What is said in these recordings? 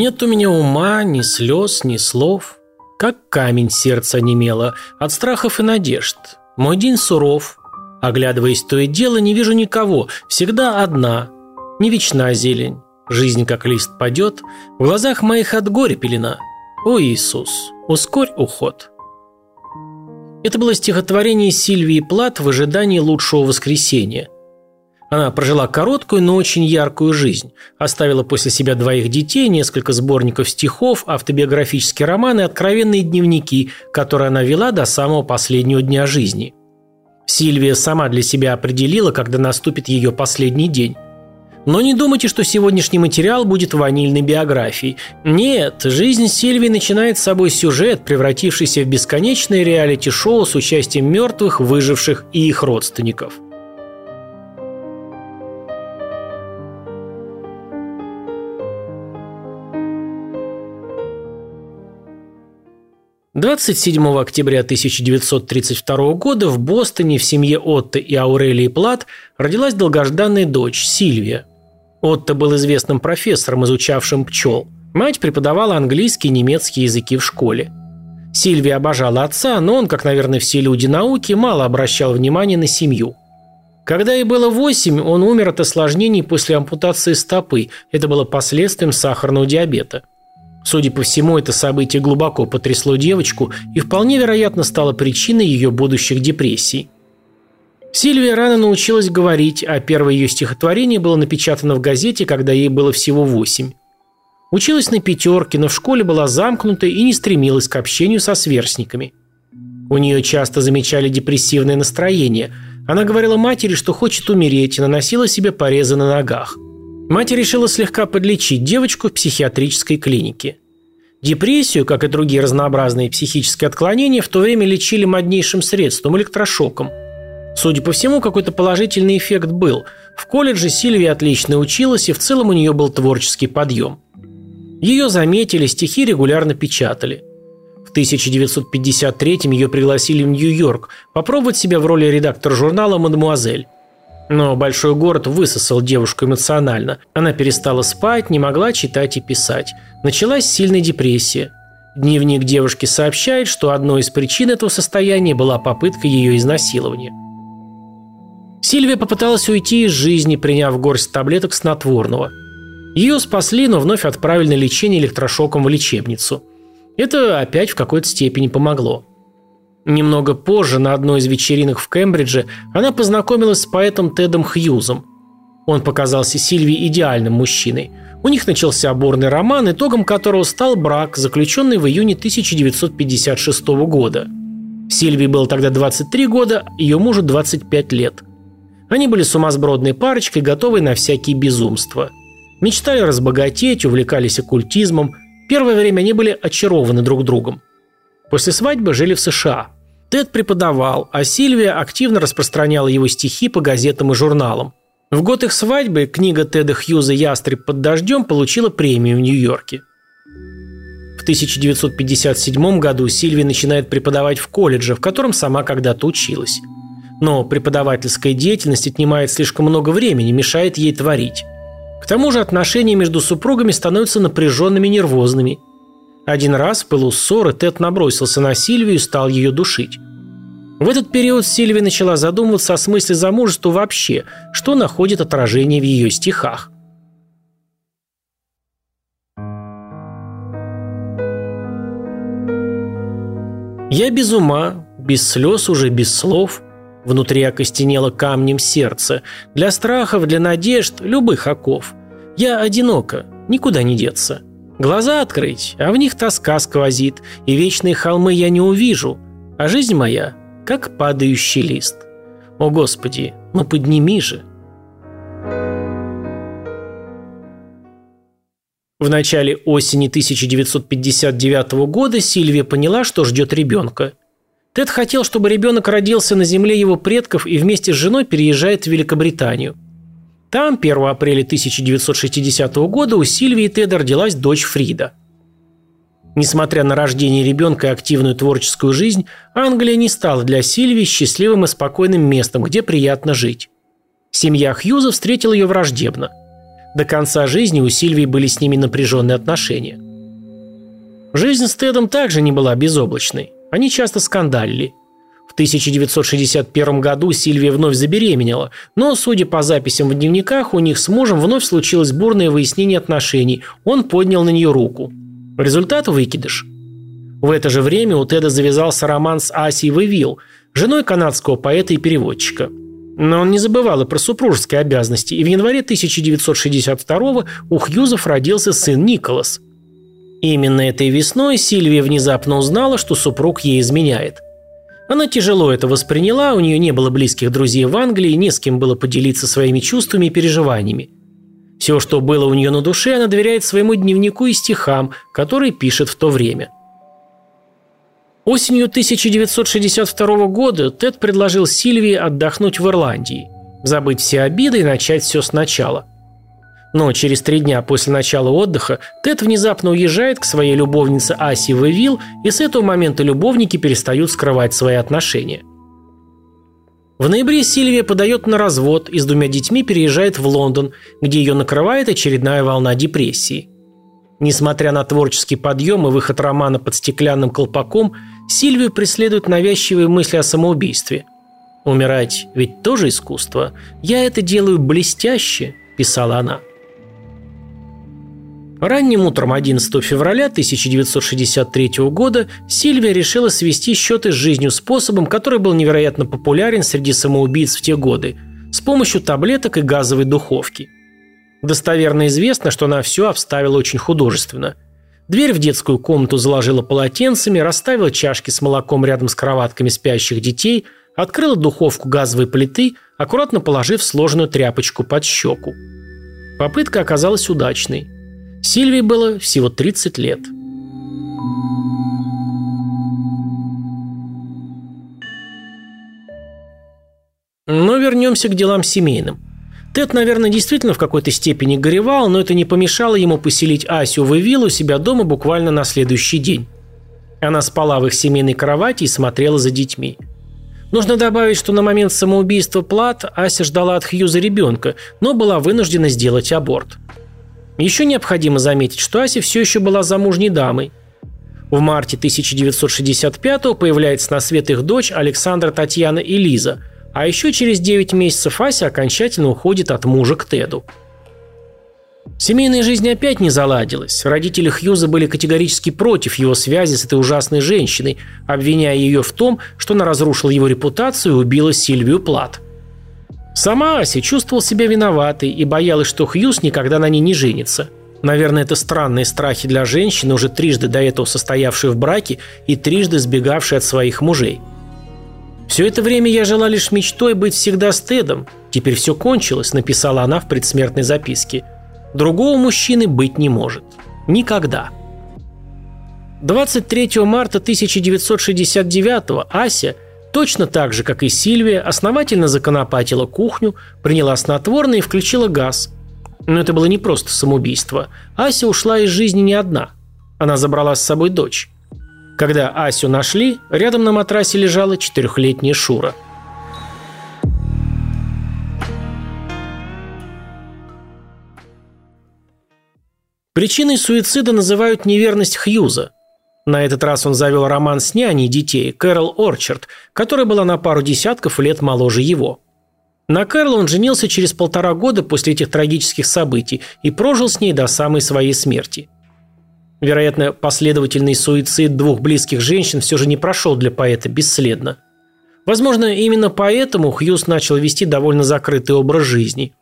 Нет у меня ума, ни слез, ни слов. Как камень сердце немело от страхов и надежд. Мой день суров. Оглядываясь то и дело, не вижу никого, всегда одна. Не вечна зелень, жизнь как лист падет, в глазах моих от горя пелена. О Иисус, ускорь уход. Это было стихотворение Сильвии Плат в ожидании лучшего воскресения – она прожила короткую, но очень яркую жизнь. Оставила после себя двоих детей, несколько сборников стихов, автобиографические романы откровенные дневники, которые она вела до самого последнего дня жизни. Сильвия сама для себя определила, когда наступит ее последний день. Но не думайте, что сегодняшний материал будет ванильной биографией. Нет, жизнь Сильвии начинает с собой сюжет, превратившийся в бесконечное реалити-шоу с участием мертвых, выживших и их родственников – 27 октября 1932 года в Бостоне в семье Отто и Аурелии Плат родилась долгожданная дочь Сильвия. Отто был известным профессором, изучавшим пчел. Мать преподавала английский и немецкий языки в школе. Сильвия обожала отца, но он, как, наверное, все люди науки, мало обращал внимания на семью. Когда ей было 8, он умер от осложнений после ампутации стопы. Это было последствием сахарного диабета. Судя по всему, это событие глубоко потрясло девочку и вполне вероятно стало причиной ее будущих депрессий. Сильвия рано научилась говорить, а первое ее стихотворение было напечатано в газете, когда ей было всего восемь. Училась на пятерке, но в школе была замкнута и не стремилась к общению со сверстниками. У нее часто замечали депрессивное настроение. Она говорила матери, что хочет умереть, и наносила себе порезы на ногах – Мать решила слегка подлечить девочку в психиатрической клинике. Депрессию, как и другие разнообразные психические отклонения, в то время лечили моднейшим средством – электрошоком. Судя по всему, какой-то положительный эффект был. В колледже Сильвия отлично училась, и в целом у нее был творческий подъем. Ее заметили, стихи регулярно печатали. В 1953 ее пригласили в Нью-Йорк попробовать себя в роли редактора журнала «Мадемуазель». Но большой город высосал девушку эмоционально. Она перестала спать, не могла читать и писать. Началась сильная депрессия. Дневник девушки сообщает, что одной из причин этого состояния была попытка ее изнасилования. Сильвия попыталась уйти из жизни, приняв горсть таблеток снотворного. Ее спасли, но вновь отправили на лечение электрошоком в лечебницу. Это опять в какой-то степени помогло. Немного позже, на одной из вечеринок в Кембридже, она познакомилась с поэтом Тедом Хьюзом. Он показался Сильвии идеальным мужчиной. У них начался оборный роман, итогом которого стал брак, заключенный в июне 1956 года. Сильвии было тогда 23 года, ее мужу 25 лет. Они были сумасбродной парочкой, готовой на всякие безумства. Мечтали разбогатеть, увлекались оккультизмом. Первое время они были очарованы друг другом. После свадьбы жили в США. Тед преподавал, а Сильвия активно распространяла его стихи по газетам и журналам. В год их свадьбы книга Теда Хьюза «Ястреб под дождем» получила премию в Нью-Йорке. В 1957 году Сильвия начинает преподавать в колледже, в котором сама когда-то училась. Но преподавательская деятельность отнимает слишком много времени, мешает ей творить. К тому же отношения между супругами становятся напряженными и нервозными – один раз в пылу ссоры Тед набросился на Сильвию и стал ее душить. В этот период Сильвия начала задумываться о смысле замужества вообще, что находит отражение в ее стихах. Я без ума, без слез уже, без слов. Внутри окостенело камнем сердце. Для страхов, для надежд, любых оков. Я одинока, никуда не деться. Глаза открыть, а в них тоска сквозит, и вечные холмы я не увижу, а жизнь моя, как падающий лист. О, Господи, ну подними же. В начале осени 1959 года Сильвия поняла, что ждет ребенка. Тед хотел, чтобы ребенок родился на земле его предков и вместе с женой переезжает в Великобританию – там 1 апреля 1960 года у Сильвии Теда родилась дочь Фрида. Несмотря на рождение ребенка и активную творческую жизнь, Англия не стала для Сильвии счастливым и спокойным местом, где приятно жить. Семья Хьюза встретила ее враждебно. До конца жизни у Сильвии были с ними напряженные отношения. Жизнь с Тедом также не была безоблачной. Они часто скандалили. В 1961 году Сильвия вновь забеременела, но, судя по записям в дневниках, у них с мужем вновь случилось бурное выяснение отношений. Он поднял на нее руку. Результат – выкидыш. В это же время у Теда завязался роман с Асей Вевил, женой канадского поэта и переводчика. Но он не забывал и про супружеские обязанности, и в январе 1962 у Хьюзов родился сын Николас. Именно этой весной Сильвия внезапно узнала, что супруг ей изменяет – она тяжело это восприняла, у нее не было близких друзей в Англии, не с кем было поделиться своими чувствами и переживаниями. Все, что было у нее на душе, она доверяет своему дневнику и стихам, которые пишет в то время. Осенью 1962 года Тед предложил Сильвии отдохнуть в Ирландии, забыть все обиды и начать все сначала. Но через три дня после начала отдыха Тед внезапно уезжает к своей любовнице Аси Вевил, и с этого момента любовники перестают скрывать свои отношения. В ноябре Сильвия подает на развод и с двумя детьми переезжает в Лондон, где ее накрывает очередная волна депрессии. Несмотря на творческий подъем и выход романа под стеклянным колпаком, Сильвию преследуют навязчивые мысли о самоубийстве. «Умирать ведь тоже искусство. Я это делаю блестяще», – писала она. Ранним утром 11 февраля 1963 года Сильвия решила свести счеты с жизнью способом, который был невероятно популярен среди самоубийц в те годы – с помощью таблеток и газовой духовки. Достоверно известно, что она все обставила очень художественно. Дверь в детскую комнату заложила полотенцами, расставила чашки с молоком рядом с кроватками спящих детей, открыла духовку газовой плиты, аккуратно положив сложенную тряпочку под щеку. Попытка оказалась удачной – Сильвии было всего 30 лет. Но вернемся к делам семейным. Тед, наверное, действительно в какой-то степени горевал, но это не помешало ему поселить Асю в Эвилл у себя дома буквально на следующий день. Она спала в их семейной кровати и смотрела за детьми. Нужно добавить, что на момент самоубийства Плат Ася ждала от Хьюза ребенка, но была вынуждена сделать аборт. Еще необходимо заметить, что Ася все еще была замужней дамой. В марте 1965 появляется на свет их дочь Александра Татьяна и Лиза, а еще через 9 месяцев Ася окончательно уходит от мужа к Теду. Семейная жизнь опять не заладилась. Родители Хьюза были категорически против его связи с этой ужасной женщиной, обвиняя ее в том, что она разрушила его репутацию и убила Сильвию Плат. Сама Ася чувствовала себя виноватой и боялась, что Хьюз никогда на ней не женится. Наверное, это странные страхи для женщины, уже трижды до этого состоявшей в браке и трижды сбегавшей от своих мужей. «Все это время я жила лишь мечтой быть всегда с Тедом. Теперь все кончилось», – написала она в предсмертной записке. «Другого мужчины быть не может. Никогда». 23 марта 1969 Ася – Точно так же, как и Сильвия, основательно законопатила кухню, приняла снотворное и включила газ. Но это было не просто самоубийство. Ася ушла из жизни не одна. Она забрала с собой дочь. Когда Асю нашли, рядом на матрасе лежала четырехлетняя Шура. Причиной суицида называют неверность Хьюза – на этот раз он завел роман с няней детей, Кэрол Орчард, которая была на пару десятков лет моложе его. На Кэрол он женился через полтора года после этих трагических событий и прожил с ней до самой своей смерти. Вероятно, последовательный суицид двух близких женщин все же не прошел для поэта бесследно. Возможно, именно поэтому Хьюз начал вести довольно закрытый образ жизни.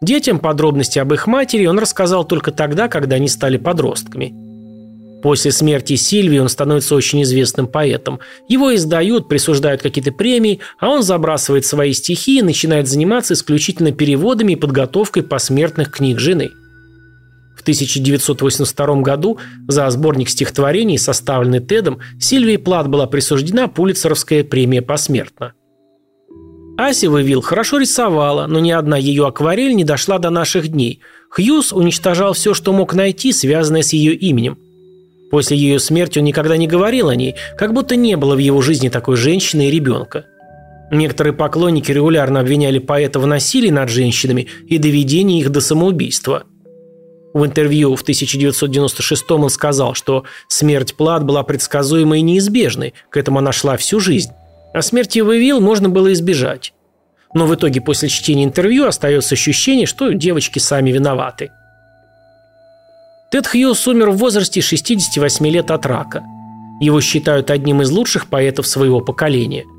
Детям подробности об их матери он рассказал только тогда, когда они стали подростками – После смерти Сильвии он становится очень известным поэтом. Его издают, присуждают какие-то премии, а он забрасывает свои стихи и начинает заниматься исключительно переводами и подготовкой посмертных книг жены. В 1982 году за сборник стихотворений, составленный Тедом, Сильвии Плат была присуждена Пулицеровская премия посмертно. Ася Вивил хорошо рисовала, но ни одна ее акварель не дошла до наших дней. Хьюз уничтожал все, что мог найти, связанное с ее именем – После ее смерти он никогда не говорил о ней, как будто не было в его жизни такой женщины и ребенка. Некоторые поклонники регулярно обвиняли поэта в насилии над женщинами и доведении их до самоубийства – В интервью в 1996 он сказал, что смерть Плат была предсказуемой и неизбежной, к этому она шла всю жизнь. А смерти Вавил можно было избежать. Но в итоге после чтения интервью остается ощущение, что девочки сами виноваты. Тед Хьюз умер в возрасте 68 лет от рака. Его считают одним из лучших поэтов своего поколения –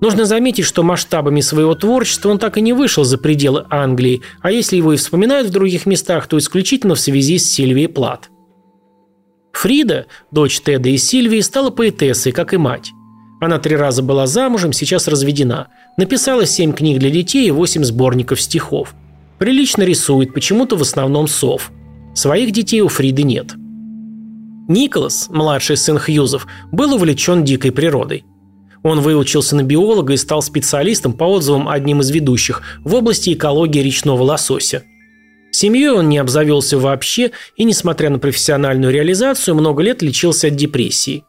Нужно заметить, что масштабами своего творчества он так и не вышел за пределы Англии, а если его и вспоминают в других местах, то исключительно в связи с Сильвией Плат. Фрида, дочь Теда и Сильвии, стала поэтессой, как и мать. Она три раза была замужем, сейчас разведена. Написала семь книг для детей и восемь сборников стихов. Прилично рисует, почему-то в основном сов. Своих детей у Фриды нет. Николас, младший сын Хьюзов, был увлечен дикой природой. Он выучился на биолога и стал специалистом, по отзывам одним из ведущих, в области экологии речного лосося. Семьей он не обзавелся вообще и, несмотря на профессиональную реализацию, много лет лечился от депрессии.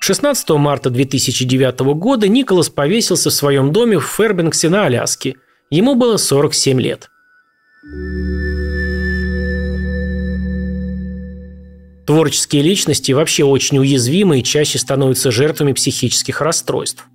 16 марта 2009 года Николас повесился в своем доме в Фербенксе на Аляске. Ему было 47 лет. Творческие личности вообще очень уязвимы и чаще становятся жертвами психических расстройств.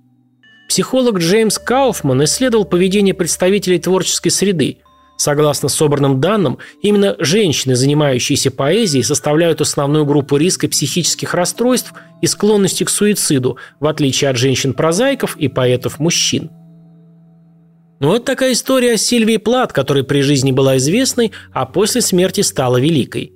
Психолог Джеймс Кауфман исследовал поведение представителей творческой среды. Согласно собранным данным, именно женщины, занимающиеся поэзией, составляют основную группу риска психических расстройств и склонности к суициду, в отличие от женщин-прозаиков и поэтов-мужчин. Ну вот такая история о Сильвии Плат, которая при жизни была известной, а после смерти стала великой.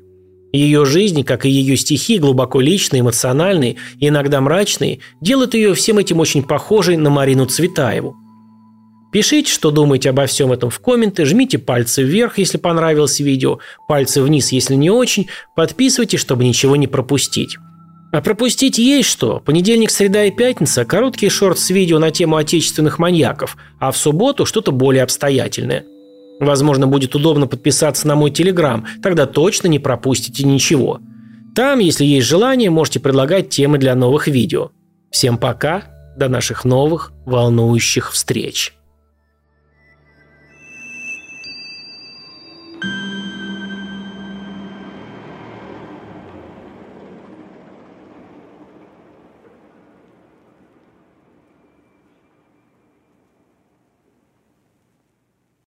Ее жизнь, как и ее стихи, глубоко личные, эмоциональные и иногда мрачные, делают ее всем этим очень похожей на Марину Цветаеву. Пишите, что думаете обо всем этом в комменты, жмите пальцы вверх, если понравилось видео, пальцы вниз, если не очень, подписывайтесь, чтобы ничего не пропустить. А пропустить есть что. Понедельник, среда и пятница – короткие шорт с видео на тему отечественных маньяков, а в субботу что-то более обстоятельное – Возможно, будет удобно подписаться на мой телеграм, тогда точно не пропустите ничего. Там, если есть желание, можете предлагать темы для новых видео. Всем пока, до наших новых волнующих встреч.